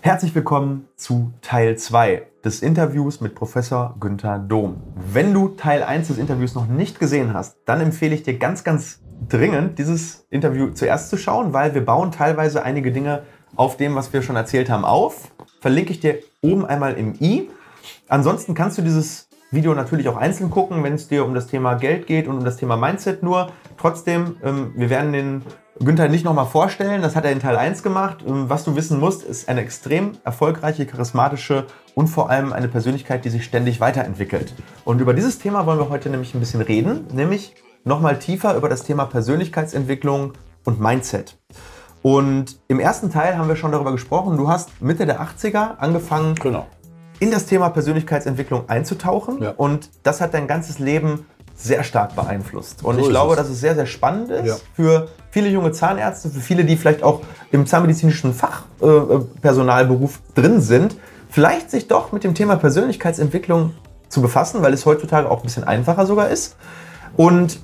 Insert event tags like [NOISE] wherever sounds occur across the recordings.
Herzlich willkommen zu Teil 2 des Interviews mit Professor Günther Dom. Wenn du Teil 1 des Interviews noch nicht gesehen hast, dann empfehle ich dir ganz, ganz dringend, dieses Interview zuerst zu schauen, weil wir bauen teilweise einige Dinge auf dem, was wir schon erzählt haben, auf. Verlinke ich dir oben einmal im i. Ansonsten kannst du dieses Video natürlich auch einzeln gucken, wenn es dir um das Thema Geld geht und um das Thema Mindset nur. Trotzdem, ähm, wir werden den Günther nicht nochmal vorstellen, das hat er in Teil 1 gemacht. Ähm, was du wissen musst, ist eine extrem erfolgreiche, charismatische und vor allem eine Persönlichkeit, die sich ständig weiterentwickelt. Und über dieses Thema wollen wir heute nämlich ein bisschen reden, nämlich nochmal tiefer über das Thema Persönlichkeitsentwicklung und Mindset. Und im ersten Teil haben wir schon darüber gesprochen, du hast Mitte der 80er angefangen, Genau. in das Thema Persönlichkeitsentwicklung einzutauchen Ja. und das hat dein ganzes Leben sehr stark beeinflusst. Und So ich glaube, es. dass es sehr, sehr spannend ist Ja. für viele junge Zahnärzte, für viele, die vielleicht auch im zahnmedizinischen Fachpersonalberuf äh, Personalberuf drin sind, vielleicht sich doch mit dem Thema Persönlichkeitsentwicklung zu befassen, weil es heutzutage auch ein bisschen einfacher sogar ist. Und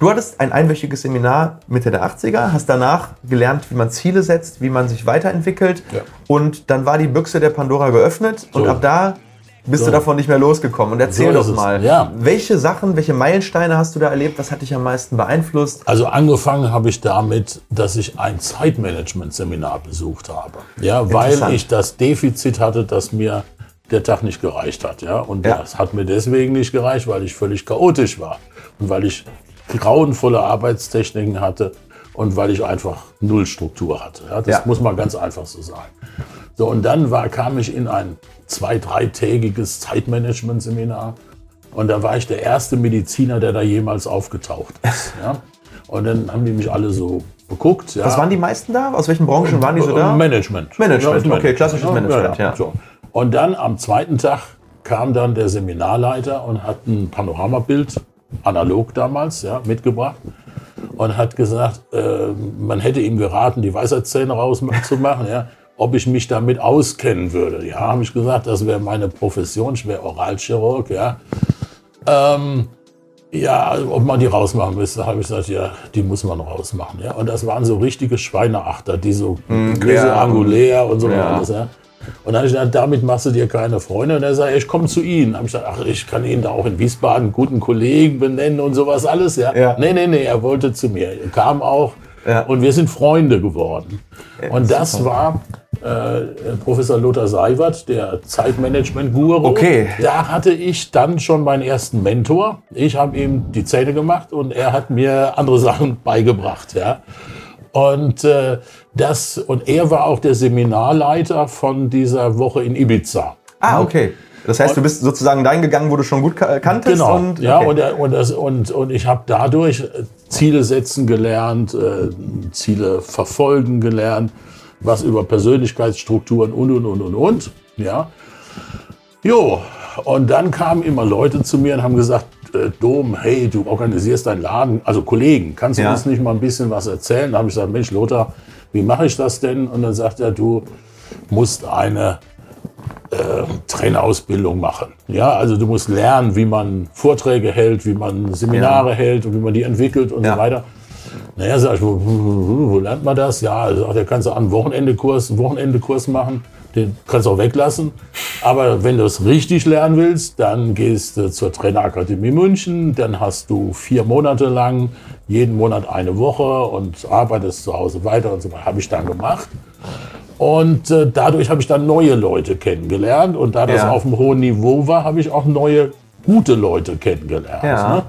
Du hattest ein einwöchiges Seminar Mitte der 80er, hast danach gelernt, wie man Ziele setzt, wie man sich weiterentwickelt. Ja. Und dann war die Büchse der Pandora geöffnet und So. ab da bist So. du davon nicht mehr losgekommen. Und erzähl So doch mal, Ja. welche Sachen, welche Meilensteine hast du da erlebt? Was hat dich am meisten beeinflusst? Also angefangen habe ich damit, dass ich ein Zeitmanagement-Seminar besucht habe. Ja, weil ich das Defizit hatte, dass mir der Tag nicht gereicht hat. Ja, und Ja. das hat mir deswegen nicht gereicht, weil ich völlig chaotisch war und weil ich grauenvolle Arbeitstechniken hatte und weil ich einfach null Struktur hatte. Ja, das Ja. muss man ganz einfach so sagen. So, und dann war, kam ich in ein zwei-, dreitägiges Zeitmanagement-Seminar. Und da war ich der erste Mediziner, der da jemals aufgetaucht ist. [LAUGHS] Ja? Und dann haben die mich alle so geguckt. Ja? Was waren die meisten da? Aus welchen Branchen waren die so da? Management. Management, Ja, okay, klassisches Management, ja. So. Und dann am zweiten Tag kam dann der Seminarleiter und hat ein Panoramabild, analog damals, ja, mitgebracht und hat gesagt, äh, man hätte ihm geraten, die Weisheitszähne rauszumachen, ja, ob ich mich damit auskennen würde. Ja, habe ich gesagt, das wäre meine Profession, ich wäre Oralchirurg, ja. Ähm, ja, ob man die rausmachen müsste, habe ich gesagt, ja, die muss man rausmachen. Ja. Und das waren so richtige Schweineachter, die so Grüße ja. angulär und so Ja. alles. Ja. Und dann habe ich gesagt, damit machst du dir keine Freunde. Und er sagt, ich komme zu Ihnen. Habe ich gesagt, ach, ich kann Ihnen da auch in Wiesbaden einen guten Kollegen benennen und sowas alles. Ja. Ja. Nee, nee, nee, er wollte zu mir. Er kam auch Ja. und wir sind Freunde geworden. und das war äh, Professor Lothar Seiwert, der Zeitmanagement-Guru. Okay. Da hatte ich dann schon meinen ersten Mentor. Ich habe ihm die Zähne gemacht und er hat mir andere [LAUGHS] Sachen beigebracht. Ja. Und, äh, das, und er war auch der Seminarleiter von dieser Woche in Ibiza. Ah, okay. Das heißt, du bist sozusagen dahin gegangen, wo du schon gut ka- kanntest? Genau. Und, ja, okay. und, er- und, das, und, und ich habe dadurch äh, Ziele setzen gelernt, äh, Ziele verfolgen gelernt, was über Persönlichkeitsstrukturen und, und, und, und, und. Ja. Jo, und dann kamen immer Leute zu mir und haben gesagt, äh, Dom, hey, du organisierst deinen Laden, also Kollegen, kannst du Ja. uns nicht mal ein bisschen was erzählen? Da habe ich gesagt, Mensch, Lothar, wie mache ich das denn? Und dann sagt er, du musst eine äh, Trainerausbildung machen. Ja, also du musst lernen, wie man Vorträge hält, wie man Seminare hält und wie man die entwickelt und Ja. so weiter. Naja, sag ich, wo, wo, lernt man das? Ja, also, da kannst du einen Wochenendekurs, einen Wochenendekurs machen. Den kannst du auch weglassen. Aber wenn du es richtig lernen willst, dann gehst du zur Trainerakademie München. Dann hast du vier Monate lang jeden Monat eine Woche und arbeitest zu Hause weiter und so weiter. Habe ich dann gemacht. Und äh, dadurch habe ich dann neue Leute kennengelernt. Und da das Ja. auf einem hohen Niveau war, habe ich auch neue, gute Leute kennengelernt. Ja. Ne?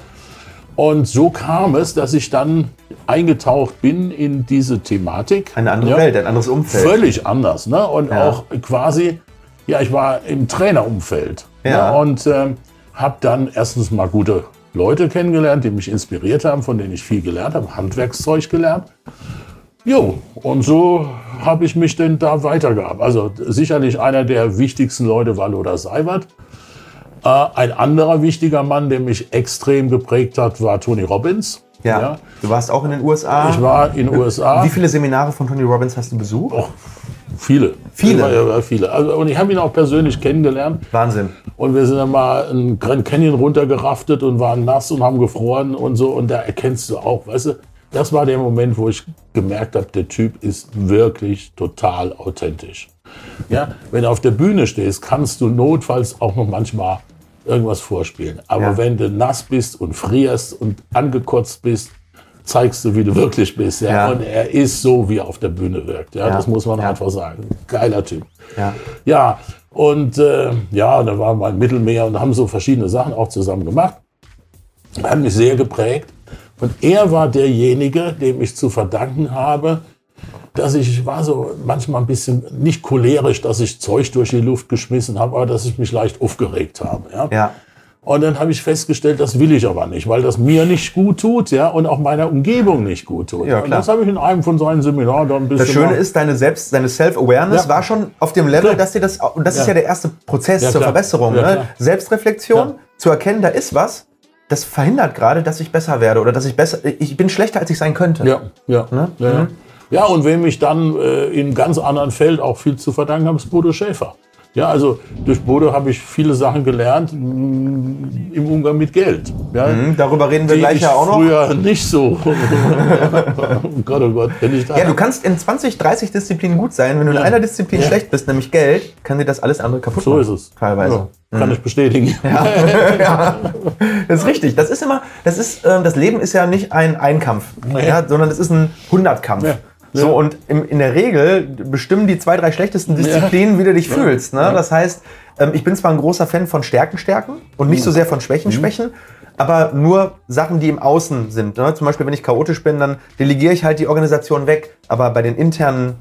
Und so kam es, dass ich dann eingetaucht bin in diese Thematik. Eine andere Ja. Welt, ein anderes Umfeld. Völlig anders. Ne? Und Ja. auch quasi, ja, ich war im Trainerumfeld. Ja. Ne? Und ähm, habe dann erstens mal gute Leute kennengelernt, die mich inspiriert haben, von denen ich viel gelernt habe, Handwerkszeug gelernt. Jo, und so habe ich mich denn da weitergehabt. Also sicherlich einer der wichtigsten Leute war Lothar Seiwert. Äh, ein anderer wichtiger Mann, der mich extrem geprägt hat, war Tony Robbins. Ja. Du warst auch in den USA. Ich war in den USA. Wie viele Seminare von Tony Robbins hast du besucht? Oh, viele. Viele? Ja, ja, viele. Also, und ich habe ihn auch persönlich kennengelernt. Wahnsinn. Und wir sind dann mal einen Grand Canyon runtergeraftet und waren nass und haben gefroren und so. Und da erkennst du auch, weißt du, das war der Moment, wo ich gemerkt habe, der Typ ist wirklich total authentisch. Ja, wenn du auf der Bühne stehst, kannst du notfalls auch noch manchmal irgendwas vorspielen. Aber Ja. wenn du nass bist und frierst und angekotzt bist, zeigst du, wie du wirklich bist. Ja? Ja. Und er ist so, wie er auf der Bühne wirkt. Ja, Ja. das muss man einfach sagen. Geiler Typ. Ja. Ja, und äh, ja, da waren wir im Mittelmeer und haben so verschiedene Sachen auch zusammen gemacht. Hat mich sehr geprägt. Und er war derjenige, dem ich zu verdanken habe, dass ich, war so manchmal ein bisschen nicht cholerisch, dass ich Zeug durch die Luft geschmissen habe, aber dass ich mich leicht aufgeregt habe. Ja? Ja. Und dann habe ich festgestellt, das will ich aber nicht, weil das mir nicht gut tut, ja, und auch meiner Umgebung nicht gut tut. Ja, und klar. das habe ich in einem von seinen Seminaren dann ein bisschen. Das Schöne ist, deine Selbst, deine Self-Awareness Ja. war schon auf dem Level, Klar. dass dir das, und das ist Ja. ja der erste Prozess Ja, zur klar. Verbesserung. Ja, ne? Selbstreflexion, Ja. zu erkennen, da ist was, das verhindert gerade, dass ich besser werde oder dass ich besser, ich bin schlechter, als ich sein könnte. Ja, ja. Ne? Ja, ja. Ja, und wem ich dann äh, in ganz anderen Feld auch viel zu verdanken habe, ist Bodo Schäfer. Ja, also durch Bodo habe ich viele Sachen gelernt mh, im Umgang mit Geld. Ja, Mhm, darüber reden wir gleich ich ja auch noch. früher nicht so. [LAUGHS] oh Gott, oh Gott, wenn ich da Ja, du kannst in 20, 30 Disziplinen gut sein. Wenn du in Ja. einer Disziplin Ja. schlecht bist, nämlich Geld, kann dir das alles andere kaputt so machen. ist es. Teilweise. Ja, kann ich bestätigen. [LAUGHS] [LAUGHS] Das ist richtig. Das ist immer, das ist, ähm, das Leben ist ja nicht ein Einkampf, Nee. ja, sondern es ist ein Hundertkampf. Ja. So, Ja. und im, in der Regel bestimmen die zwei, drei schlechtesten Disziplinen, wie du dich fühlst. Ne? Das heißt, ähm, ich bin zwar ein großer Fan von Stärken, Stärken und nicht so sehr von Schwächen, Schwächen, aber nur Sachen, die im Außen sind. Ne? Zum Beispiel, wenn ich chaotisch bin, dann delegiere ich halt die Organisation weg. Aber bei den internen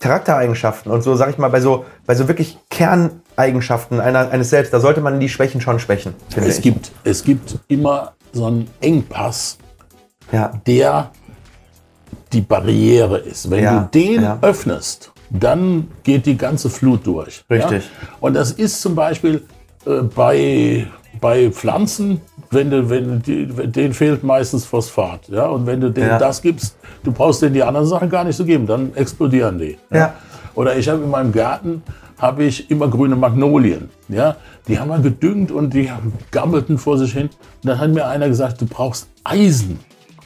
Charaktereigenschaften und so, sag ich mal, bei so, bei so wirklich Kerneigenschaften einer, eines Selbst, da sollte man die Schwächen schon schwächen, Es ich. gibt, es gibt immer so einen Engpass, ja. der die Barriere ist. Wenn Ja, du den ja. öffnest, dann geht die ganze Flut durch. Richtig. Ja? Und das ist zum Beispiel äh, bei, bei Pflanzen, wenn du, wenn die, denen fehlt meistens Phosphat. Ja? Und wenn du denen das gibst, du brauchst denen die anderen Sachen gar nicht zu geben, dann explodieren die. Ja. Oder ich habe in meinem Garten habe ich immer grüne Magnolien. Ja? Die haben wir gedüngt und die gammelten vor sich hin. Und dann hat mir einer gesagt, du brauchst Eisen.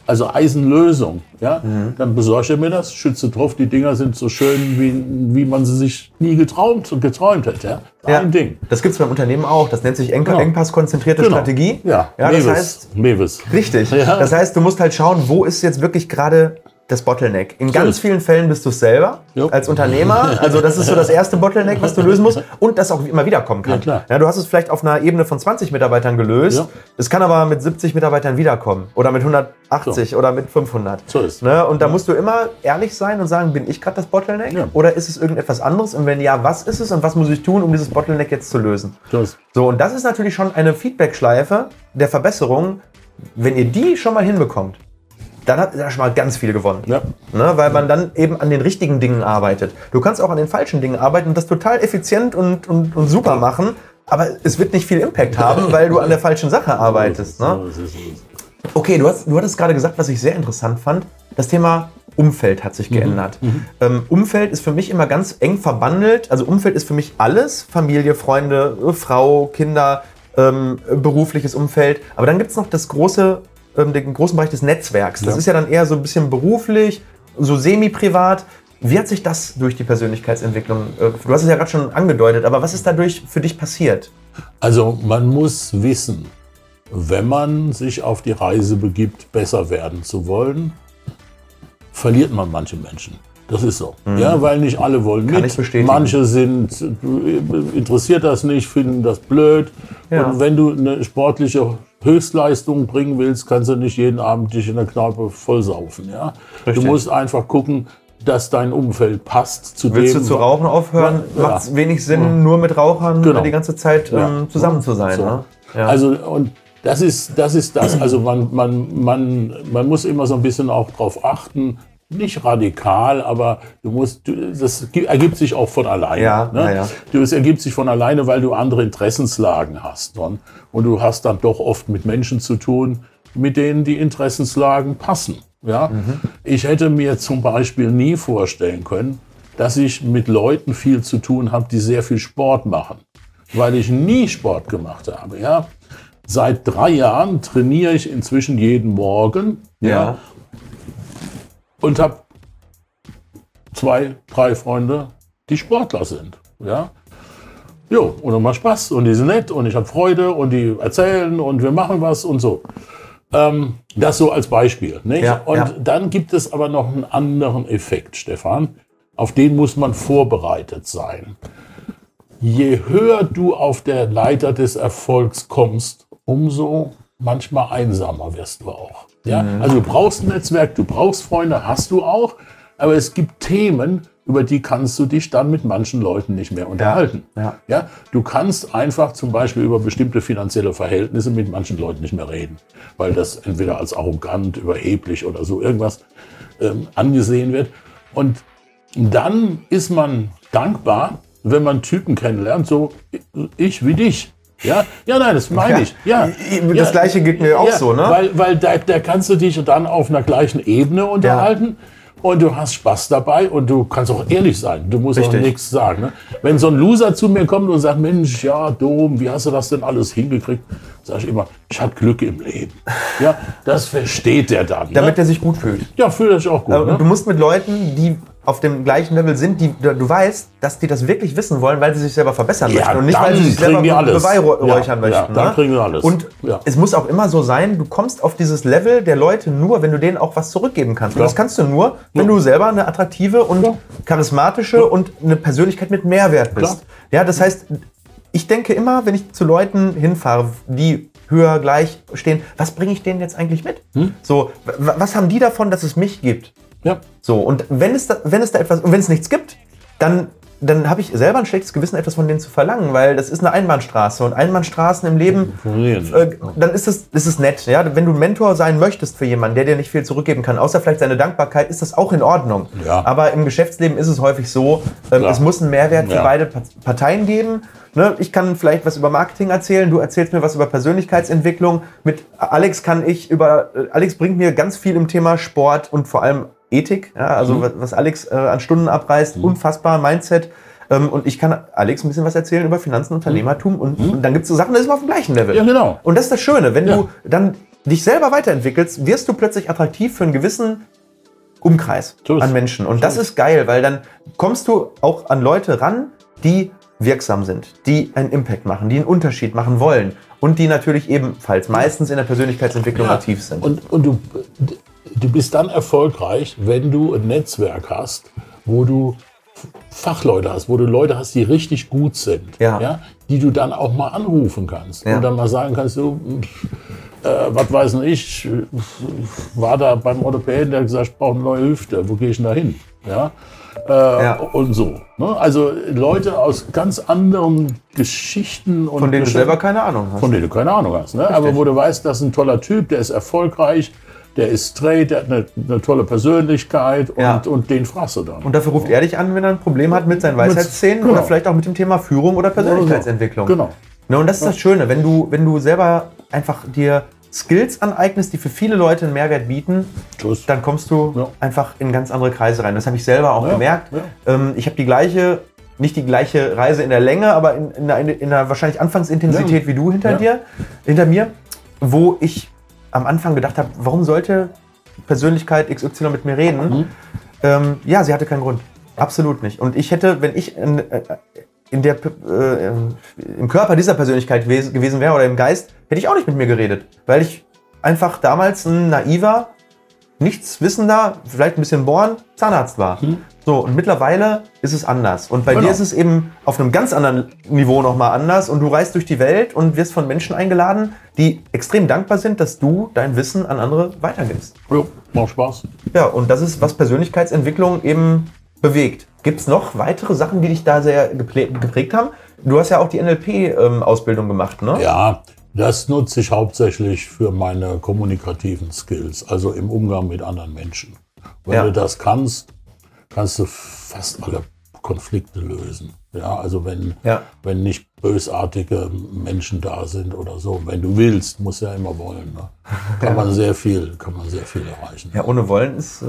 Also Eisenlösung. Ja? Mhm. Dann besorgt er mir das, schütze drauf. Die Dinger sind so schön, wie, wie man sie sich nie geträumt und geträumt hätte. Ja? Ja, Ein Ding. Das gibt es beim Unternehmen auch. Das nennt sich Eng Genau. Engpass-konzentrierte Genau. Strategie. Ja, ja das Mewis. heißt, Mewis. richtig. Ja. Das heißt, du musst halt schauen, wo ist jetzt wirklich gerade das Bottleneck. In ganz vielen Fällen bist du es selber Jo. als Unternehmer. Also das ist so das erste Bottleneck, was du lösen musst. Und das auch immer wieder kommen kann. Ja, klar. Ja, du hast es vielleicht auf einer Ebene von 20 Mitarbeitern gelöst. Ja. Es kann aber mit 70 Mitarbeitern wiederkommen. Oder mit 180 oder mit 500. So ist. Ne? Und da musst du immer ehrlich sein und sagen, bin ich gerade das Bottleneck? Oder ist es irgendetwas anderes? Und wenn ja, was ist es und was muss ich tun, um dieses Bottleneck jetzt zu lösen? So ist- So, und das ist natürlich schon eine Feedback-Schleife der Verbesserung. Wenn ihr die schon mal hinbekommt, dann ihr da schon mal ganz viel gewonnen. Ja. Ne, weil man dann eben an den richtigen Dingen arbeitet. Du kannst auch an den falschen Dingen arbeiten und das total effizient und, und, und super machen, aber es wird nicht viel Impact haben, weil du an der falschen Sache arbeitest. Ne? Okay, du, hast, du hattest gerade gesagt, was ich sehr interessant fand. Das Thema Umfeld hat sich geändert. Ähm, Umfeld ist für mich immer ganz eng verbandelt. Also Umfeld ist für mich alles. Familie, Freunde, Frau, Kinder, ähm, berufliches Umfeld. Aber dann gibt es noch das große, den großen Bereich des Netzwerks. Das Ja. ist ja dann eher so ein bisschen beruflich, so semi-privat. Wie hat sich das durch die Persönlichkeitsentwicklung, äh, du hast es ja gerade schon angedeutet, aber was ist dadurch für dich passiert? Also man muss wissen, wenn man sich auf die Reise begibt, besser werden zu wollen, verliert man manche Menschen. Das ist so. Ja, weil nicht alle wollen Mhm. Kann mit. Manche sind äh, interessiert das nicht, finden das blöd. Ja. Und wenn du eine sportliche Höchstleistung bringen willst, kannst du nicht jeden Abend dich in der Kneipe vollsaufen. Ja? Richtig. Du musst einfach gucken, dass dein Umfeld passt zu Willst dem. du zu rauchen aufhören? Ja. Macht es wenig Sinn, nur mit Rauchern Genau. die ganze Zeit Ja. ähm, zusammen zu sein. So. Ne? Ja. Also und das ist das ist das. Also man, man, man, man muss immer so ein bisschen auch drauf achten. Nicht radikal, aber du musst, du, das gi- ergibt sich auch von alleine. Ja, ne? ja, ja. Es ergibt sich von alleine, weil du andere Interessenslagen hast. Und, und du hast dann doch oft mit Menschen zu tun, mit denen die Interessenslagen passen. Ja? Mhm. Ich hätte mir zum Beispiel nie vorstellen können, dass ich mit Leuten viel zu tun habe, die sehr viel Sport machen weil ich nie Sport gemacht habe. Ja? Seit drei Jahren trainiere ich inzwischen jeden Morgen ja. Und habe zwei, drei Freunde, die Sportler sind. Ja, jo, und macht Spaß und die sind nett und ich habe Freude und die erzählen und wir machen was und so. Ähm, das so als Beispiel. Nicht? Ja, und ja. dann gibt es aber noch einen anderen Effekt, Stefan. Auf den muss man vorbereitet sein. Je höher du auf der Leiter des Erfolgs kommst, umso manchmal einsamer wirst du auch. Ja? Mhm. Also du brauchst ein Netzwerk, du brauchst Freunde, hast du auch, aber es gibt Themen, über die kannst du dich dann mit manchen Leuten nicht mehr unterhalten. ja. Ja, du kannst einfach zum Beispiel über bestimmte finanzielle Verhältnisse mit manchen Leuten nicht mehr reden, weil das entweder als arrogant, überheblich oder so irgendwas ähm, angesehen wird. Und dann ist man dankbar, wenn man Typen kennenlernt, so ich wie dich. Ja, ja, nein, das meine ich. Ja, Das ja, Gleiche geht mir auch so, ne? Weil, weil da, da kannst du dich dann auf einer gleichen Ebene unterhalten. Und du hast Spaß dabei und du kannst auch ehrlich sein. Du musst Richtig. auch nichts sagen. Ne? Wenn so ein Loser zu mir kommt und sagt, Mensch, ja, Dom, wie hast du das denn alles hingekriegt? Sag ich immer, ich hatte Glück im Leben. Ja, das versteht der dann. Damit ne? er sich gut fühlt. Ja, fühlt er sich auch gut. Und Ne? du musst mit Leuten, die auf dem gleichen Level sind, die du weißt, dass die das wirklich wissen wollen, weil sie sich selber verbessern Ja, möchten und nicht, weil sie sich selber beweihräuchern Ja, ja, möchten. dann ne? kriegen die alles. Und Ja. es muss auch immer so sein, du kommst auf dieses Level der Leute nur, wenn du denen auch was zurückgeben kannst. Und Ja. das kannst du nur, wenn du selber eine attraktive und Ja. charismatische und eine Persönlichkeit mit Mehrwert bist. Klar. Ja, das heißt, ich denke immer, wenn ich zu Leuten hinfahre, die höher gleich stehen, was bringe ich denen jetzt eigentlich mit? Hm? So, was haben die davon, dass es mich gibt? Ja. So, und wenn es da, wenn es da etwas, und wenn es nichts gibt, dann, dann habe ich selber ein schlechtes Gewissen, etwas von denen zu verlangen, weil das ist eine Einbahnstraße. Und Einbahnstraßen im Leben, äh, dann ist es, ist es nett. Ja? Wenn du ein Mentor sein möchtest für jemanden, der dir nicht viel zurückgeben kann, außer vielleicht seine Dankbarkeit, ist das auch in Ordnung. Ja. Aber im Geschäftsleben ist es häufig so, Klar. es muss einen Mehrwert für Ja. beide Pa- Parteien geben. Ne? Ich kann vielleicht was über Marketing erzählen, du erzählst mir was über Persönlichkeitsentwicklung. Mit Alex kann ich über, äh, Alex bringt mir ganz viel im Thema Sport und vor allem Ethik, ja? Mhm. also was, was Alex äh, an Stunden abreißt, unfassbar, Mindset. Ähm, und ich kann Alex ein bisschen was erzählen über Finanzen, Unternehmertum und, und dann gibt es so Sachen, da ist man auf dem gleichen Level. Mhm. Ja, genau. Und das ist das Schöne, wenn Ja. du dann dich selber weiterentwickelst, wirst du plötzlich attraktiv für einen gewissen Umkreis ist an. Menschen. Und das ist geil, weil dann kommst du auch an Leute ran, die wirksam sind, die einen Impact machen, die einen Unterschied machen wollen und die natürlich ebenfalls meistens in der Persönlichkeitsentwicklung Ja. aktiv sind. Und, und du, du bist dann erfolgreich, wenn du ein Netzwerk hast, wo du Fachleute hast, wo du Leute hast, die richtig gut sind, Ja. die du dann auch mal anrufen kannst Ja. und dann mal sagen kannst, du, äh, was weiß ich, war da beim Orthopäden, der hat gesagt, ich brauche eine neue Hüfte, wo gehe ich denn da hin? Ja? Äh, Ja. Und so. Ne? Also Leute aus ganz anderen Geschichten und von denen du Geschäften- selber keine Ahnung hast. von denen du keine Ahnung hast. Ne? Aber wo du weißt, das ist ein toller Typ, der ist erfolgreich, der ist straight, der hat eine, eine tolle Persönlichkeit und, Ja. und den fragst du dann. Und dafür ruft er dich an, wenn er ein Problem hat mit seinen Weisheitszähnen genau. oder vielleicht auch mit dem Thema Führung oder Persönlichkeitsentwicklung. Genau. Ne, und das ist das Schöne, wenn du, wenn du selber einfach dir Skills aneignest, die für viele Leute einen Mehrwert bieten, Tschüss. dann kommst du Ja. einfach in ganz andere Kreise rein. Das habe ich selber auch Ja, gemerkt. ja. Ähm, ich habe die gleiche, nicht die gleiche Reise in der Länge, aber in, in, einer, in einer wahrscheinlich Anfangsintensität Ja. wie du hinter Ja. dir, hinter mir, wo ich am Anfang gedacht habe, warum sollte Persönlichkeit XY mit mir reden? Mhm. Ähm, ja, sie hatte keinen Grund. Absolut nicht. Und ich hätte, wenn ich in, äh, in der, äh, im Körper dieser Persönlichkeit gewesen gewesen wäre oder im Geist, hätte ich auch nicht mit mir geredet. Weil ich einfach damals ein naiver, nichts wissender, vielleicht ein bisschen born, Zahnarzt war. So, und mittlerweile ist es anders. Und bei Genau. dir ist es eben auf einem ganz anderen Niveau nochmal anders. Und du reist durch die Welt und wirst von Menschen eingeladen, die extrem dankbar sind, dass du dein Wissen an andere weitergibst. Jo, macht Spaß. Ja, und das ist, was Persönlichkeitsentwicklung eben bewegt. Gibt es noch weitere Sachen, die dich da sehr geprägt haben? Du hast ja auch die NLP-Ausbildung gemacht, ne? Ja, das nutze ich hauptsächlich für meine kommunikativen Skills, also im Umgang mit anderen Menschen. Wenn Ja. du das kannst, kannst du fast alle Konflikte lösen. Ja, also wenn, Ja. wenn nicht bösartige Menschen da sind oder so. Wenn du willst, musst du ja immer wollen. Ne? Kann man sehr viel, kann man sehr viel erreichen. Ja, ohne Wollen ist, äh,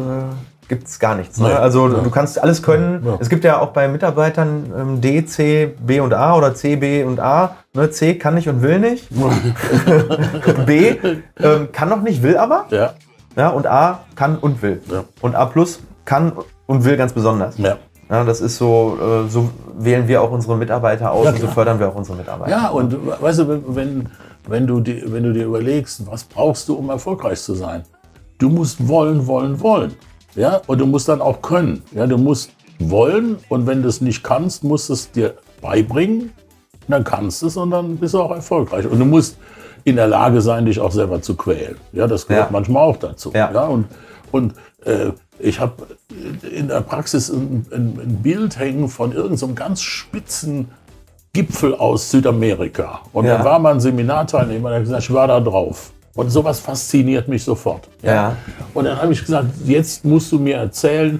gibt es gar nichts. Ne? Nee. Also Ja. du kannst alles können. Ja. Es gibt ja auch bei Mitarbeitern ähm, D, C, B und A oder C, B und A. Ne? C kann nicht und will nicht. [LAUGHS] B ähm, kann noch nicht, will aber. Ja, Ja, und A kann und will. Ja. Und A plus kann und will ganz besonders. ja. Ja, das ist so, äh, so wählen wir auch unsere Mitarbeiter aus Ja, und so fördern wir auch unsere Mitarbeiter. Ja, und weißt du, wenn, wenn, du die, wenn du dir überlegst, was brauchst du, um erfolgreich zu sein? Du musst wollen, wollen, wollen. Ja, und du musst dann auch können. Ja, du musst wollen und wenn du es nicht kannst, musst du es dir beibringen. Dann kannst du es und dann bist du auch erfolgreich. Und du musst in der Lage sein, dich auch selber zu quälen. Ja, das gehört Ja. manchmal auch dazu. Ja. und und äh, ich habe in der Praxis ein, ein, ein Bild hängen von irgendeinem so ganz spitzen Gipfel aus Südamerika. Und Ja. da war mal ein Seminarteilnehmer, der hat gesagt, ich war da drauf. Und sowas fasziniert mich sofort. Ja. Und dann habe ich gesagt, jetzt musst du mir erzählen,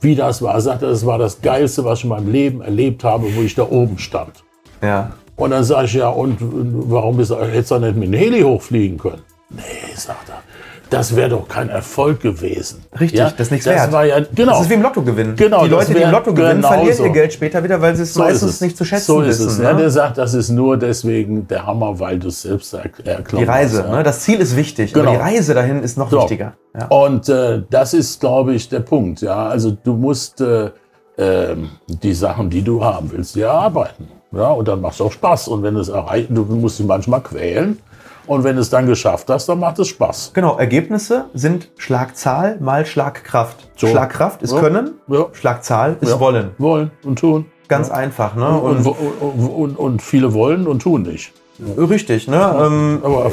wie das war. Er sagte, das war das Geilste, was ich in meinem Leben erlebt habe, wo ich da oben stand. Ja. Und dann sage ich, ja, und warum bist du, hättest du nicht mit dem Heli hochfliegen können? Nee, sagt er, das wäre doch kein Erfolg gewesen. Richtig, das ist nichts das wert. War ja, genau. Das ist wie im Lotto gewinnen. Genau, die Leute, die im Lotto gewinnen, genau verlieren so. ihr Geld später wieder, weil sie es So ist meistens es. nicht zu schätzen so ist wissen. es. Ja, ne? der sagt, das ist nur deswegen der Hammer, weil du es selbst er erklärst. Die Reise, ja. ne? das Ziel ist wichtig, Genau. aber die Reise dahin ist noch So. wichtiger. Ja. Und äh, das ist, glaube ich, der Punkt. Ja, also du musst äh, ähm, die Sachen, die du haben willst, dir erarbeiten. Ja, und dann macht es auch Spaß. Und wenn du es erreicht, du musst dich manchmal quälen. Und wenn du es dann geschafft hast, dann macht es Spaß. Genau, Ergebnisse sind Schlagzahl mal Schlagkraft. So. Schlagkraft ist Ja. Können, Ja. Schlagzahl ist Ja. Wollen. Wollen und tun. Ganz einfach. Ne? Und, Und, und, und, und viele wollen und tun nicht. Richtig. Ne? Ähm, Aber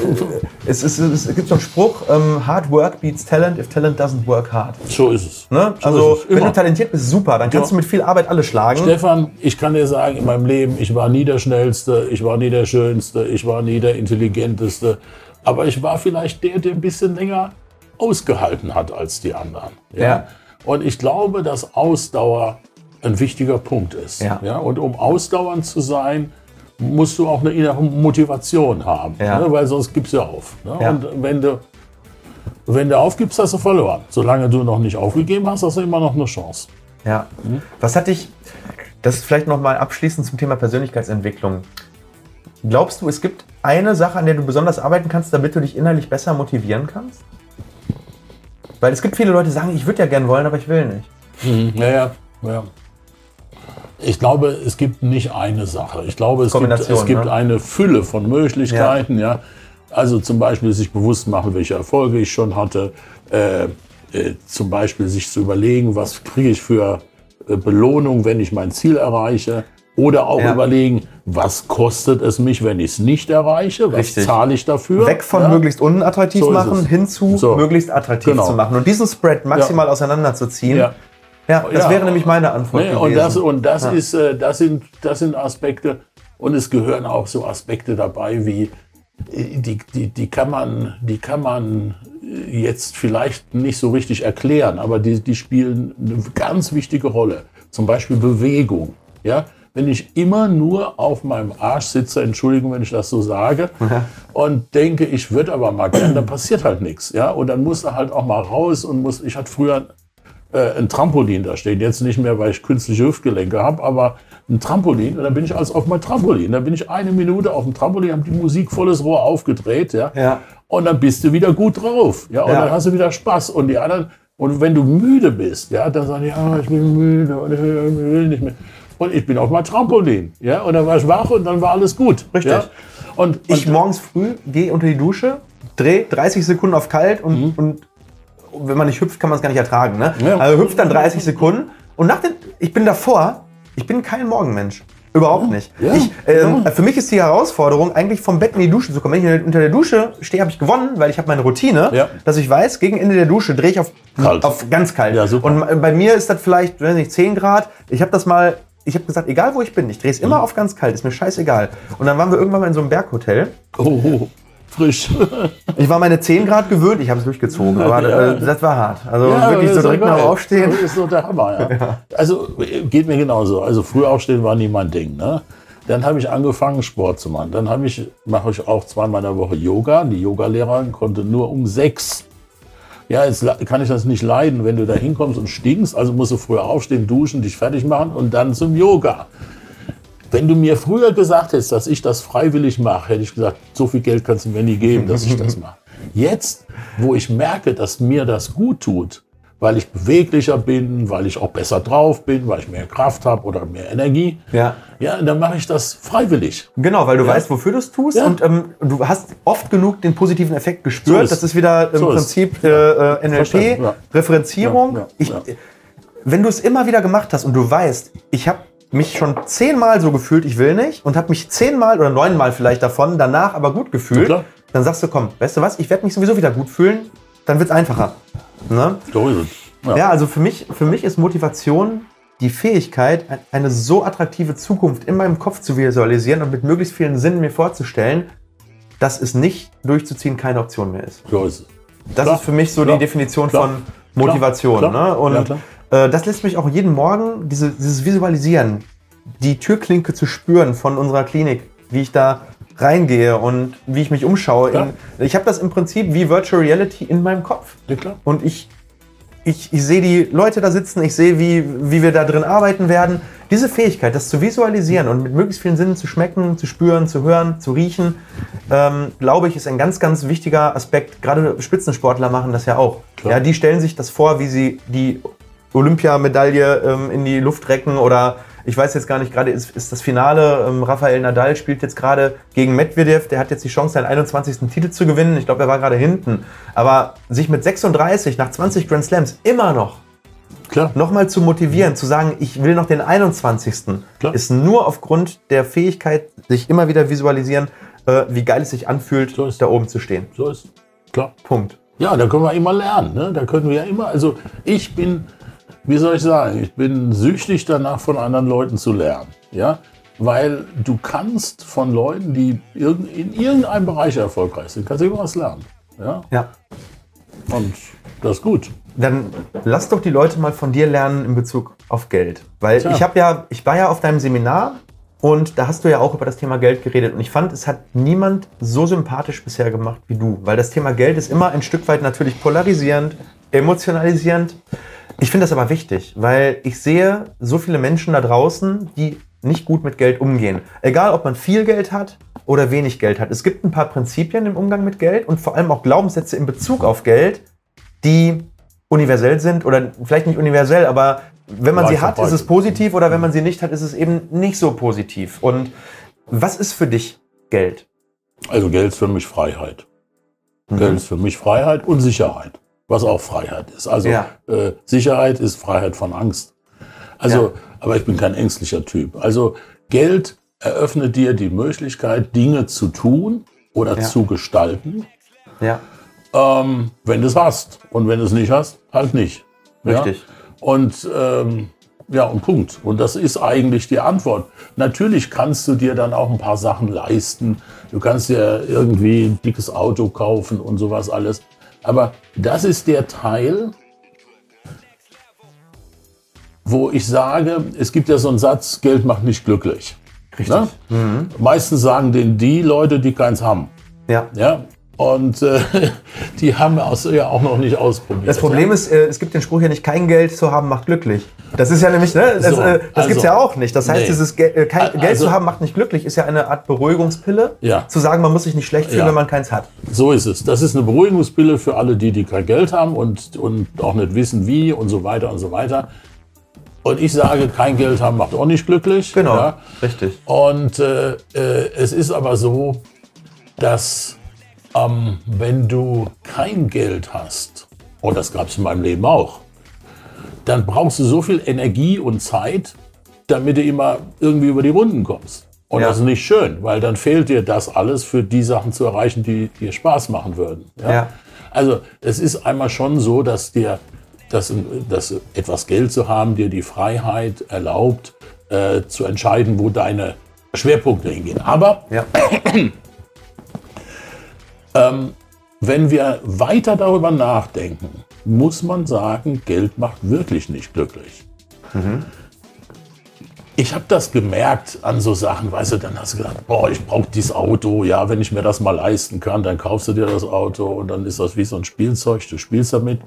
es, ist, es gibt so einen Spruch, ähm, Hard work beats talent if talent doesn't work hard. so ist es. Ne? So Also, ist es. wenn du talentiert bist, super, dann kannst Ja. du mit viel Arbeit alle schlagen. Stefan, ich kann dir sagen, in meinem Leben, ich war nie der Schnellste, ich war nie der Schönste, ich war nie der Intelligenteste. Aber ich war vielleicht der, der ein bisschen länger ausgehalten hat als die anderen. Ja. Und ich glaube, dass Ausdauer ein wichtiger Punkt ist. Ja. Und um ausdauernd zu sein, musst du auch eine innere Motivation haben. Ja. Ne? Weil sonst gibst du auf. Ne? Ja. Und wenn du, wenn du aufgibst, hast du verloren. Solange du noch nicht aufgegeben hast, hast du immer noch eine Chance. Ja. Was hat dich, das ist vielleicht nochmal abschließend zum Thema Persönlichkeitsentwicklung. Glaubst du, es gibt eine Sache, an der du besonders arbeiten kannst, damit du dich innerlich besser motivieren kannst? Weil es gibt viele Leute, die sagen, ich würde ja gern wollen, aber ich will nicht. Ja, ja, ja. Ich glaube, es gibt nicht eine Sache. Ich glaube, es gibt, es gibt ne? eine Fülle von Möglichkeiten. Ja. Also zum Beispiel sich bewusst machen, welche Erfolge ich schon hatte. Äh, äh, zum Beispiel sich zu überlegen, was kriege ich für äh, Belohnung, wenn ich mein Ziel erreiche. Oder auch Ja. überlegen, was kostet es mich, wenn ich es nicht erreiche? Was Richtig. zahle ich dafür? Weg von Ja. möglichst unattraktiv So machen es. hin zu So. möglichst attraktiv Genau. zu machen. Und diesen Spread maximal auseinanderzuziehen. Ja. Ja, das Ja. wäre nämlich meine Antwort Ne, gewesen. und das, und das, Ja. ist, äh, das, sind, das sind Aspekte, und es gehören auch so Aspekte dabei, wie äh, die, die, die, kann, man, die kann man äh, jetzt vielleicht nicht so richtig erklären, aber die, die spielen eine ganz wichtige Rolle. Zum Beispiel Bewegung. Ja? Wenn ich immer nur auf meinem Arsch sitze, Entschuldigung, wenn ich das so sage, und denke, ich würde aber mal gern, dann passiert halt nichts. Ja? Und dann muss er halt auch mal raus und muss, ich hatte früher äh, ein Trampolin da stehen. Jetzt nicht mehr, weil ich künstliche Hüftgelenke habe, aber ein Trampolin. Und dann bin ich als auf mein Trampolin. Dann bin ich eine Minute auf dem Trampolin, habe die Musik volles Rohr aufgedreht. Ja? Ja. Und dann bist du wieder gut drauf. Ja? Und Ja. dann hast du wieder Spaß. Und die anderen, und wenn du müde bist, ja, dann sagen die, ja, ich bin müde und ich will nicht mehr. Und ich bin auf mein Trampolin. Ja? Und dann war ich wach und dann war alles gut. Richtig. Ja? Und, Ich und, morgens früh gehe unter die Dusche, drehe 30 Sekunden auf kalt und, und wenn man nicht hüpft, kann man es gar nicht ertragen. Ne? Ja. Also hüpft dann 30 Sekunden und nach den, ich bin davor, ich bin kein Morgenmensch. Überhaupt nicht. Ja. Ich, ähm, Für mich ist die Herausforderung, eigentlich vom Bett in die Dusche zu kommen. Wenn ich unter der Dusche stehe, habe ich gewonnen, weil ich habe meine Routine, Ja. dass ich weiß, gegen Ende der Dusche drehe ich auf, Kalt. auf ganz kalt. Ja. Und bei mir ist das vielleicht, weiß nicht, 10 Grad. Ich habe das mal, ich habe gesagt, egal wo ich bin, ich drehe es immer Mhm. auf ganz kalt, ist mir scheißegal. Und dann waren wir irgendwann mal in so einem Berghotel. oh, frisch. [LAUGHS] Ich war meine 10 Grad gewöhnt, ich habe es durchgezogen, aber Ja. äh, das war hart. Also Ja, wirklich so direkt nach Aufstehen. Das ist doch der Hammer, [LAUGHS] ja. Also äh, geht mir genauso. Also früh aufstehen war nie mein Ding. Ne? Dann habe ich angefangen, Sport zu machen. Dann habe ich, mache ich auch zweimal in der Woche Yoga. Die Yogalehrerin konnte nur um sechs. Ja, jetzt kann ich das nicht leiden, wenn du da hinkommst und stinkst. Also musst du früher aufstehen, duschen, dich fertig machen und dann zum Yoga. Wenn du mir früher gesagt hättest, dass ich das freiwillig mache, hätte ich gesagt, so viel Geld kannst du mir nie geben, dass ich das mache. [LAUGHS] Jetzt, wo ich merke, dass mir das gut tut, weil ich beweglicher bin, weil ich auch besser drauf bin, weil ich mehr Kraft habe oder mehr Energie. Ja. Ja, dann mache ich das freiwillig. Genau, weil du Ja. weißt, wofür du es tust Ja. und ähm, du hast oft genug den positiven Effekt gespürt. So ist- das ist wieder im so Prinzip äh, äh, NLP, ja. Referenzierung. Ja, ja, ich, ja. Wenn du es immer wieder gemacht hast und du weißt, ich habe mich schon zehnmal so gefühlt, ich will nicht, und habe mich zehnmal oder neunmal vielleicht davon danach aber gut gefühlt, Ja, dann sagst du, komm, weißt du was, ich werde mich sowieso wieder gut fühlen, dann wird es einfacher. Ne? Ja. Ja, also für mich, für mich ist Motivation die Fähigkeit, ein- eine so attraktive Zukunft in meinem Kopf zu visualisieren und mit möglichst vielen Sinnen mir vorzustellen, dass es nicht durchzuziehen keine Option mehr ist. So ist es. Das Klar, ist für mich so klar, die Definition klar, von Motivation. Ne? Und das lässt mich auch jeden Morgen, diese, dieses Visualisieren, die Türklinke zu spüren von unserer Klinik, wie ich da reingehe und wie ich mich umschaue. Ja. In, ich habe das im Prinzip wie Virtual Reality in meinem Kopf. Ja, klar. Und ich, ich, ich sehe die Leute da sitzen, ich sehe, wie, wie wir da drin arbeiten werden. Diese Fähigkeit, das zu visualisieren und mit möglichst vielen Sinnen zu schmecken, zu spüren, zu hören, zu riechen, ähm, glaube ich, ist ein ganz, ganz wichtiger Aspekt. Gerade Spitzensportler machen das ja auch. Klar. Ja, die stellen sich das vor, wie sie die Olympiamedaille ähm, in die Luft recken oder ich weiß jetzt gar nicht, gerade ist, ist das Finale. Ähm, Rafael Nadal spielt jetzt gerade gegen Medvedev. Der hat jetzt die Chance, seinen 21. Titel zu gewinnen. Ich glaube, er war gerade hinten. Aber sich mit 36 nach 20 Grand Slams immer noch Klar. nochmal zu motivieren, zu sagen, ich will noch den 21. Klar. ist nur aufgrund der Fähigkeit, sich immer wieder visualisieren, äh, wie geil es sich anfühlt, So ist- da oben zu stehen. So ist es. Klar. Punkt. Ja, da können wir immer lernen. Ne? Da können wir ja immer, also ich bin, wie soll ich sagen, ich bin süchtig danach, von anderen Leuten zu lernen. Ja? Weil du kannst von Leuten, die in irgendeinem Bereich erfolgreich sind, kannst du immer was lernen. Ja? Ja. Und das ist gut. Dann lass doch die Leute mal von dir lernen in Bezug auf Geld. Weil Tja. ich habe ja, ich war ja auf deinem Seminar und da hast du ja auch über das Thema Geld geredet. Und ich fand, es hat niemand so sympathisch bisher gemacht wie du. Weil das Thema Geld ist immer ein Stück weit natürlich polarisierend, emotionalisierend. Ich finde das aber wichtig, weil ich sehe so viele Menschen da draußen, die nicht gut mit Geld umgehen. Egal, ob man viel Geld hat oder wenig Geld hat. Es gibt ein paar Prinzipien im Umgang mit Geld und vor allem auch Glaubenssätze in Bezug auf Geld, die universell sind oder vielleicht nicht universell, aber wenn man sie hat, ist es positiv oder wenn man sie nicht hat, ist es eben nicht so positiv. Und was ist für dich Geld? Also Geld ist für mich Freiheit. Mhm. Geld ist für mich Freiheit und Sicherheit, was auch Freiheit ist. Also Ja. äh, Sicherheit ist Freiheit von Angst. Also, Ja. aber ich bin kein ängstlicher Typ. Also Geld eröffnet dir die Möglichkeit, Dinge zu tun oder Ja. zu gestalten, Ja, ähm, wenn du es hast. Und wenn du es nicht hast, halt nicht. richtig. Und ähm, ja, und Punkt. Und das ist eigentlich die Antwort. Natürlich kannst du dir dann auch ein paar Sachen leisten. Du kannst dir irgendwie ein dickes Auto kaufen und sowas alles. Aber das ist der Teil, wo ich sage, es gibt ja so einen Satz, Geld macht nicht glücklich. Richtig. Ne? Meistens sagen den die Leute, die keins haben. Ja. Ja? Und äh, [LAUGHS] die haben es ja auch noch nicht ausprobiert. Das Problem ist, äh, es gibt den Spruch ja nicht, kein Geld zu haben macht glücklich. Das ist ja nämlich, ne, das, So, äh, das also, gibt's ja auch nicht. Das heißt, nee. dieses Gel äh, kein, Also- Geld zu haben macht nicht glücklich, ist ja eine Art Beruhigungspille. Ja. Zu sagen, man muss sich nicht schlecht fühlen, Ja. wenn man keins hat. So ist es. Das ist eine Beruhigungspille für alle, die, die kein Geld haben und, und auch nicht wissen, wie und so weiter und so weiter. Und ich sage, kein Geld haben macht auch nicht glücklich. Genau. Ja. Richtig. Und äh, äh, es ist aber so, dass ähm, wenn du kein Geld hast, und das gab es in meinem Leben auch, dann brauchst du so viel Energie und Zeit, damit du immer irgendwie über die Runden kommst. Und Ja. das ist nicht schön, weil dann fehlt dir das alles für die Sachen zu erreichen, die dir Spaß machen würden. Ja. Also es ist einmal schon so, dass dir dass, dass etwas Geld zu haben dir die Freiheit erlaubt, äh, zu entscheiden, wo deine Schwerpunkte hingehen. Aber Ja. [CLEARS THROAT] wenn wir weiter darüber nachdenken, muss man sagen, Geld macht wirklich nicht glücklich. Ich habe das gemerkt an so Sachen, weißt du, dann hast du gedacht, boah, ich brauche dieses Auto, ja, wenn ich mir das mal leisten kann, dann kaufst du dir das Auto und dann ist das wie so ein Spielzeug, du spielst damit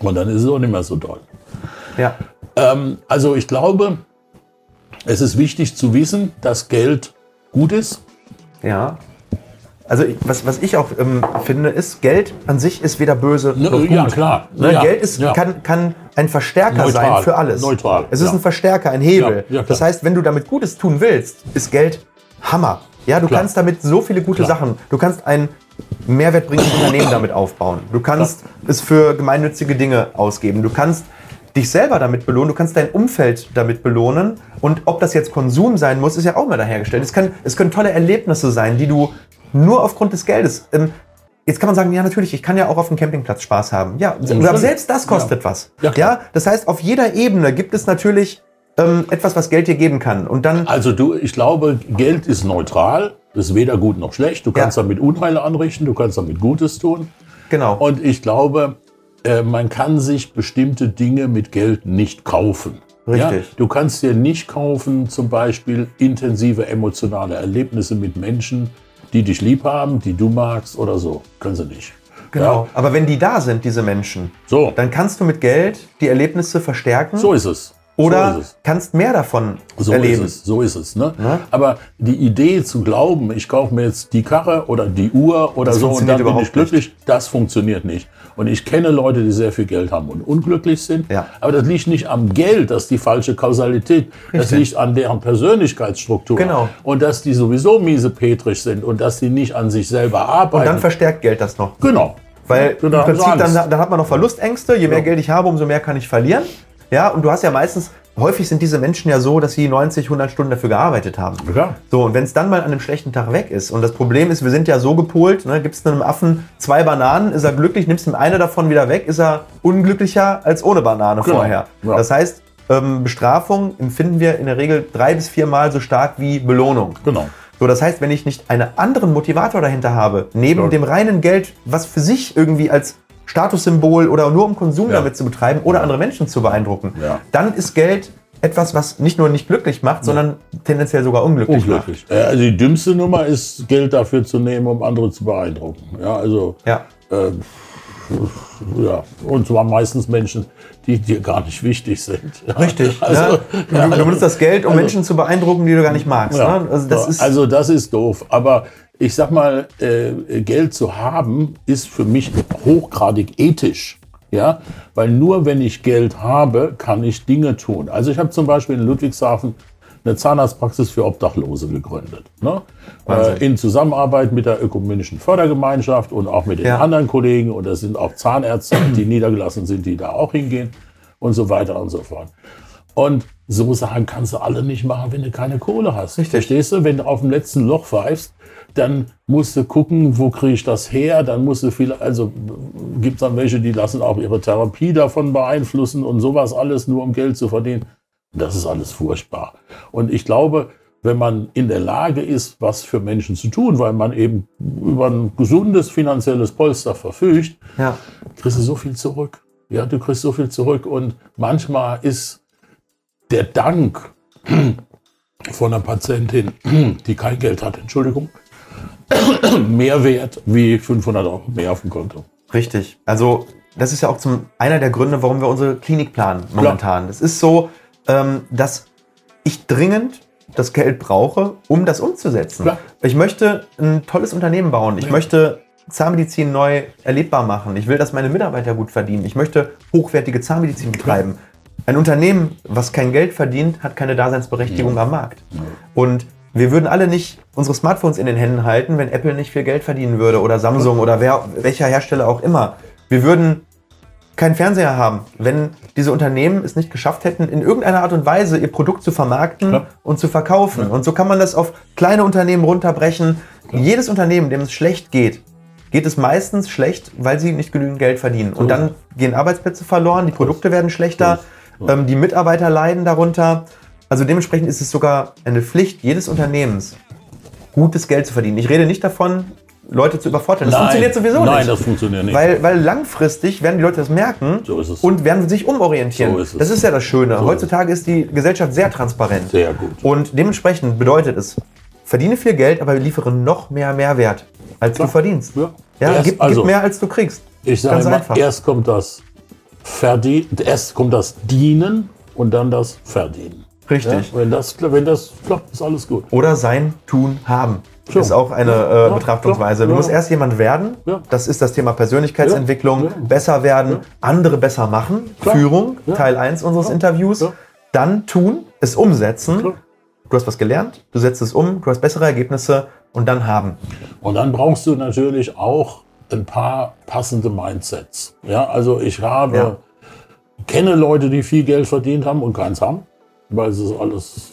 und dann ist es auch nicht mehr so toll. Ja. Ähm, also ich glaube, es ist wichtig zu wissen, dass Geld gut ist, Ja. Also ich- was, was ich auch ähm, finde, ist, Geld an sich ist weder böse Ne, noch gut. ja, klar. Ne? Ja, Geld ist, ja. kann, kann ein Verstärker Neutral. sein für alles. Neutral, Es ist ein Verstärker, ein Hebel. Klar. das heißt, wenn du damit Gutes tun willst, ist Geld Hammer. Ja, du Klar. kannst damit so viele gute Klar. Sachen. Du kannst ein mehrwertbringendes Unternehmen damit aufbauen. Du kannst es für gemeinnützige Dinge ausgeben. Du kannst dich selber damit belohnen, du kannst dein Umfeld damit belohnen. Und ob das jetzt Konsum sein muss, ist ja auch mal dahergestellt. Es, kann, es können tolle Erlebnisse sein, die du nur aufgrund des Geldes. Ähm, jetzt kann man sagen, ja, natürlich, ich kann ja auch auf dem Campingplatz Spaß haben. Ja, aber selbst das kostet Ja. was. Ja, klar. das heißt, auf jeder Ebene gibt es natürlich ähm, etwas, was Geld dir geben kann. Und dann, Also du, ich glaube, Geld ist neutral, ist weder gut noch schlecht. Du kannst Ja. damit Unheil anrichten, du kannst damit Gutes tun. genau. Und ich glaube, äh, man kann sich bestimmte Dinge mit Geld nicht kaufen. Richtig. Ja? Du kannst dir nicht kaufen, zum Beispiel intensive emotionale Erlebnisse mit Menschen, die dich lieb haben, die du magst oder so. Können sie nicht. genau. Ja? Aber wenn die da sind, diese Menschen, So, dann kannst du mit Geld die Erlebnisse verstärken. so ist es. Oder so ist es. kannst mehr davon So erleben. ist es, so ist es. Ne? Ja. Aber die Idee zu glauben, ich kaufe mir jetzt die Karre oder die Uhr oder Das so und dann bin ich glücklich, das funktioniert nicht. Und ich kenne Leute, die sehr viel Geld haben und unglücklich sind. Ja. Aber das liegt nicht am Geld, das ist die falsche Kausalität. Das Richtig. liegt an deren Persönlichkeitsstruktur. Genau. Und dass die sowieso miesepetrig sind und dass die nicht an sich selber Und arbeiten. dann verstärkt Geld das noch. genau. Weil Ja, im da haben sie Prinzip, dann, dann hat man noch Verlustängste. Je mehr Geld ich habe, umso mehr kann ich verlieren. Ja, und du hast ja meistens, häufig sind diese Menschen ja so, dass sie 90, 100 Stunden dafür gearbeitet haben. Ja. So, und wenn es dann mal an einem schlechten Tag weg ist, und das Problem ist, wir sind ja so gepolt, ne, gibst einem Affen zwei Bananen, ist er glücklich, nimmst ihm eine davon wieder weg, ist er unglücklicher als ohne Banane Genau. vorher. Ja. Das heißt, ähm, Bestrafung empfinden wir in der Regel drei bis viermal so stark wie Belohnung. Genau. So, das heißt, wenn ich nicht einen anderen Motivator dahinter habe, neben Ja. dem reinen Geld, was für sich irgendwie als Statussymbol oder nur um Konsum Ja. damit zu betreiben oder andere Menschen zu beeindrucken, Ja. dann ist Geld etwas, was nicht nur nicht glücklich macht, sondern tendenziell sogar unglücklich, Unglücklich. Äh, Also die dümmste Nummer ist, Geld dafür zu nehmen, um andere zu beeindrucken. Ja, also macht. Ja, Äh, ja, und zwar meistens Menschen, die dir gar nicht wichtig sind. Ja, richtig. Also, ne? du, benutzt das Geld, um Also- Menschen zu beeindrucken, die du gar nicht magst. ja, Ne? Also das ist also das ist doof. Aber ich sag mal, äh, Geld zu haben, ist für mich hochgradig ethisch. Ja, weil nur wenn ich Geld habe, kann ich Dinge tun. Also ich habe zum Beispiel in Ludwigshafen eine Zahnarztpraxis für Obdachlose gegründet. Ne? Äh, in Zusammenarbeit mit der ökumenischen Fördergemeinschaft und auch mit den Ja. anderen Kollegen. Und das sind auch Zahnärzte, die [CLEARS THROAT] niedergelassen sind, die da auch hingehen und so weiter und so fort. Und so Sachen kannst du alle nicht machen, wenn du keine Kohle hast. Richtig. Verstehst du? Wenn du auf dem letzten Loch pfeifst, dann musst du gucken, wo kriege ich das her. Dann musst du viel, also gibt es dann welche, die lassen auch ihre Therapie davon beeinflussen und sowas alles nur um Geld zu verdienen. Das ist alles furchtbar. Und ich glaube, wenn man in der Lage ist, was für Menschen zu tun, weil man eben über ein gesundes finanzielles Polster verfügt, ja, kriegst du so viel zurück. Ja, du kriegst so viel zurück und manchmal ist der Dank von einer Patientin, die kein Geld hat, Entschuldigung, [COUGHS] mehr wert wie 500 Euro mehr auf dem Konto. Richtig. Also das ist ja auch zum, einer der Gründe, warum wir unsere Klinik planen momentan. Es ist so, ähm, dass ich dringend das Geld brauche, um das umzusetzen. Klar. Ich möchte ein tolles Unternehmen bauen. Ich Ja. möchte Zahnmedizin neu erlebbar machen. Ich will, dass meine Mitarbeiter gut verdienen. Ich möchte hochwertige Zahnmedizin betreiben. Ein Unternehmen, was kein Geld verdient, hat keine Daseinsberechtigung am Markt. Und wir würden alle nicht unsere Smartphones in den Händen halten, wenn Apple nicht viel Geld verdienen würde oder Samsung oder wer, welcher Hersteller auch immer. Wir würden keinen Fernseher haben, wenn diese Unternehmen es nicht geschafft hätten, in irgendeiner Art und Weise ihr Produkt zu vermarkten Klar. und zu verkaufen. Und so kann man das auf kleine Unternehmen runterbrechen. Jedes Unternehmen, dem es schlecht geht, geht es meistens schlecht, weil sie nicht genügend Geld verdienen. Und dann gehen Arbeitsplätze verloren, die Produkte werden schlechter, ähm, die Mitarbeiter leiden darunter. Also dementsprechend ist es sogar eine Pflicht jedes Unternehmens, gutes Geld zu verdienen. Ich rede nicht davon, Leute zu übervorteilen. Das funktioniert sowieso Nein, nicht. das funktioniert nicht. Weil, weil langfristig werden die Leute das merken So und werden sich umorientieren. So ist es. Das ist ja das Schöne. So Heutzutage ist die Gesellschaft sehr transparent. Sehr gut. Und dementsprechend bedeutet es, verdiene viel Geld, aber liefere noch mehr Mehrwert, als Klar. du verdienst. Ja. Ja, Erst- gib, also- gib mehr, als du kriegst. Ich sage immer, einfach. erst kommt das Verdienen, erst kommt das Dienen und dann das Verdienen. Richtig. Ja, wenn, das, wenn das klappt, ist alles gut. Oder sein, tun, haben. Schon. ist auch eine äh, Ja, Betrachtungsweise. Du musst erst jemand werden. Das ist das Thema Persönlichkeitsentwicklung. Besser werden, andere besser machen. Klar. Führung. Teil 1 unseres. Interviews. Dann tun, es umsetzen. Klar. Du hast was gelernt, du setzt es um, du hast bessere Ergebnisse und dann haben. Und dann brauchst du natürlich auch ein paar passende Mindsets. Ja, also ich habe, kenne Leute, die viel Geld verdient haben und keins haben, weil sie es alles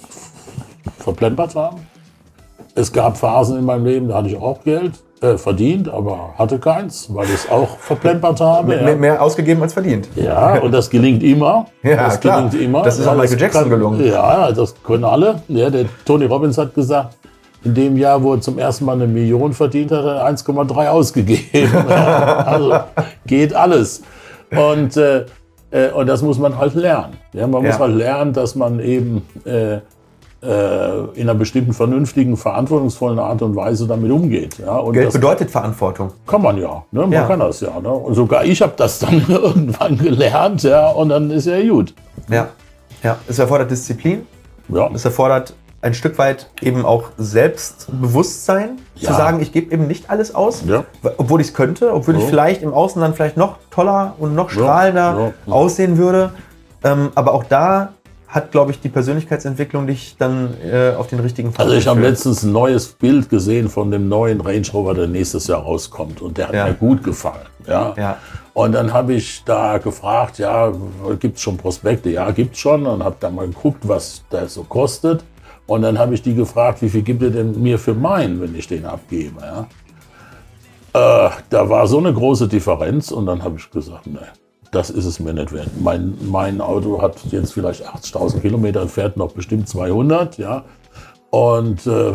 verplempert haben. Es gab Phasen in meinem Leben, da hatte ich auch Geld äh, verdient, aber hatte keins, weil ich es auch verplempert habe. Mehr, ja. mehr ausgegeben als verdient. Ja, und das gelingt immer. [LAUGHS] Ja, das klar. gelingt immer. Das ist auch Michael Jackson kann, gelungen. Ja, das können alle. Ja, der Tony Robbins hat gesagt, in dem Jahr, wo er zum ersten Mal eine Million verdient hat, hat er 1,3 ausgegeben. [LAUGHS] Also geht alles. Und, äh, äh, und das muss man halt lernen. Ja, man muss Ja. halt lernen, dass man eben äh, äh, in einer bestimmten vernünftigen, verantwortungsvollen Art und Weise damit umgeht. Ja, Geld das bedeutet Verantwortung. kann man ja. Ne? Man Ja. kann das ja. Ne? Und sogar ich habe das dann [LAUGHS] irgendwann gelernt, ja, und dann ist ja gut. Ja. ja. Es erfordert Disziplin. Ja. Es erfordert ein Stück weit eben auch Selbstbewusstsein, Ja. zu sagen, ich gebe eben nicht alles aus, Ja. obwohl ich es könnte, obwohl ich Ja. vielleicht im Außen dann vielleicht noch toller und noch strahlender aussehen würde. Ähm, aber auch da hat, glaube ich, die Persönlichkeitsentwicklung dich dann äh, auf den richtigen Pfad Also ich habe letztens ein neues Bild gesehen von dem neuen Range Rover, der nächstes Jahr rauskommt. Und der hat Ja. mir gut gefallen. Ja. Ja. Und dann habe ich da gefragt, ja, gibt es schon Prospekte? Ja, gibt es schon. Und habe da mal geguckt, was das so kostet. Und dann habe ich die gefragt, wie viel gibt ihr denn mir für meinen, wenn ich den abgebe? Ja? Äh, da war so eine große Differenz und dann habe ich gesagt, nee, das ist es mir nicht wert. Mein, mein Auto hat jetzt vielleicht 80.000 Kilometer und fährt noch bestimmt 200, ja. Und äh,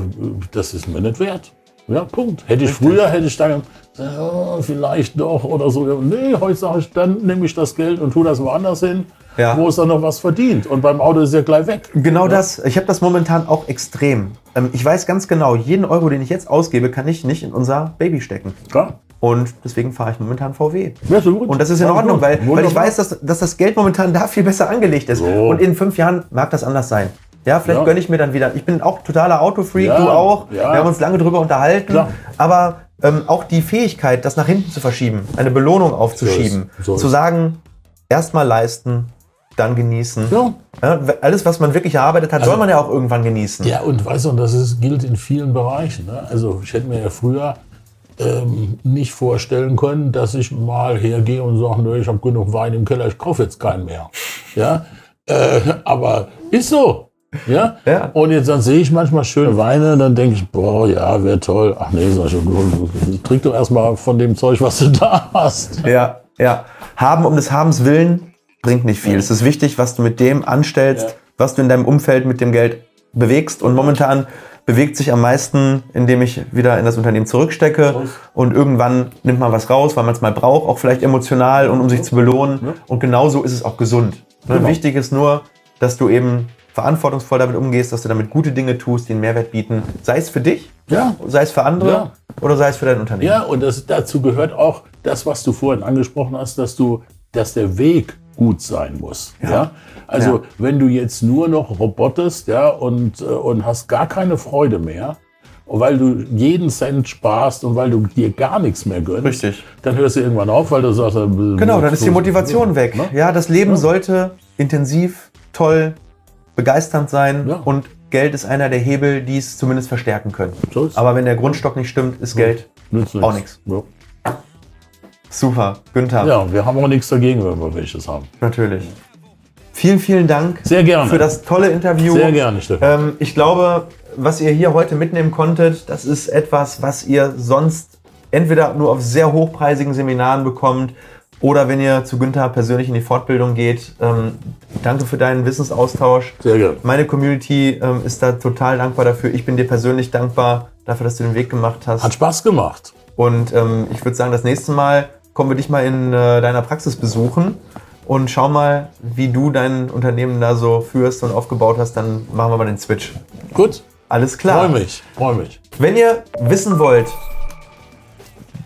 das ist mir nicht wert. Ja, Punkt. Hätte ich früher, hätte ich dann ja, vielleicht doch oder so. Nee, heute sage ich, dann nehme ich das Geld und tue das woanders hin, Ja. wo es dann noch was verdient. Und beim Auto ist ja gleich weg. Genau das. Ich habe das momentan auch extrem. Ähm, ich weiß ganz genau, jeden Euro, den ich jetzt ausgebe, kann ich nicht in unser Baby stecken. Klar. Und deswegen fahre ich momentan VW. Ja, so. Und das ist in Ja, Ordnung, weil, weil ich weiß, dass, dass das Geld momentan da viel besser angelegt ist. So. Und in fünf Jahren mag das anders sein. Ja, vielleicht Ja. gönne ich mir dann wieder. Ich bin auch totaler Autofreak, Ja, du auch. ja. Wir haben uns lange drüber unterhalten. Klar. Aber ähm, auch die Fähigkeit, das nach hinten zu verschieben, eine Belohnung aufzuschieben, So ist- so zu ist. sagen, erstmal leisten, dann genießen. Ja. Ja, alles, was man wirklich erarbeitet hat, soll Also- man ja auch irgendwann genießen. Ja, und weißt du, und das ist, gilt in vielen Bereichen. Ne? Also ich hätte mir ja früher ähm, nicht vorstellen können, dass ich mal hergehe und sage, nö, ich habe genug Wein im Keller, ich kaufe jetzt keinen mehr. Ja, äh, aber ist so. Ja? Ja. Und jetzt dann sehe ich manchmal schöne Weine, dann denke ich, boah, ja, wäre toll. Ach nee, sag ich, trink doch erstmal von dem Zeug, was du [LAUGHS] da hast. Ja, ja. Haben um des Habens willen bringt nicht viel. Es ist wichtig, was du mit dem anstellst, Ja. was du in deinem Umfeld mit dem Geld bewegst. Und momentan bewegt sich am meisten, indem ich wieder in das Unternehmen zurückstecke und irgendwann nimmt man was raus, weil man es mal braucht, auch vielleicht emotional und um sich zu belohnen. Und genauso ist es auch gesund. Ne? Genau. Wichtig ist nur, dass du eben verantwortungsvoll damit umgehst, dass du damit gute Dinge tust, die einen Mehrwert bieten. Sei es für dich, Ja. sei es für andere Ja. oder sei es für dein Unternehmen. Ja, und das, dazu gehört auch das, was du vorhin angesprochen hast, dass du, dass der Weg gut sein muss. Ja. Also Ja. wenn du jetzt nur noch robotest, ja, und, äh, und hast gar keine Freude mehr, weil du jeden Cent sparst und weil du dir gar nichts mehr gönnst, Richtig. dann hörst du irgendwann auf, weil du sagst, äh, Genau, dann ist die Motivation weg. Ne? Ja, das Leben sollte intensiv, toll, begeisternd sein Ja. und Geld ist einer der Hebel, die es zumindest verstärken können. So. Aber wenn der Grundstock nicht stimmt, ist Geld auch nichts. Super. Günther, ja, wir haben auch nichts dagegen, wenn wir welches haben. natürlich. Vielen, vielen Dank Sehr gerne. für das tolle Interview. Sehr gerne, Stefan. Ähm, ich glaube, was ihr hier heute mitnehmen konntet, das ist etwas, was ihr sonst entweder nur auf sehr hochpreisigen Seminaren bekommt oder wenn ihr zu Günther persönlich in die Fortbildung geht. Ähm, danke für deinen Wissensaustausch. Sehr gerne. Meine Community ähm, ist da total dankbar dafür. Ich bin dir persönlich dankbar dafür, dass du den Weg gemacht hast. Hat Spaß gemacht. Und ähm, ich würde sagen, das nächste Mal kommen wir dich mal in äh, deiner Praxis besuchen und schau mal, wie du dein Unternehmen da so führst und aufgebaut hast. Dann machen wir mal den Switch. Gut, Alles klar. freue mich, freue mich. Wenn ihr wissen wollt,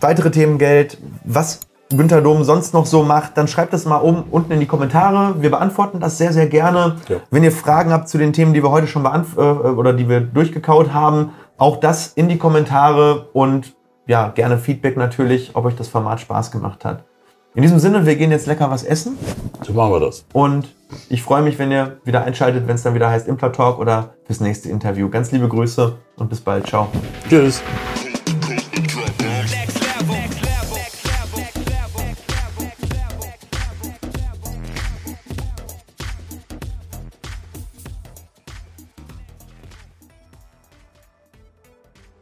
weitere Themen Geld, was Günther Dom sonst noch so macht, dann schreibt das mal um unten in die Kommentare. Wir beantworten das sehr, sehr gerne. Ja. Wenn ihr Fragen habt zu den Themen, die wir heute schon beantw äh, oder die wir durchgekaut haben, Auch das in die Kommentare und ja, gerne Feedback natürlich, ob euch das Format Spaß gemacht hat. In diesem Sinne, wir gehen jetzt lecker was essen. So machen wir das. Und ich freue mich, wenn ihr wieder einschaltet, wenn es dann wieder heißt Impler Talk oder fürs nächste Interview. Ganz liebe Grüße und bis bald. Ciao. Tschüss.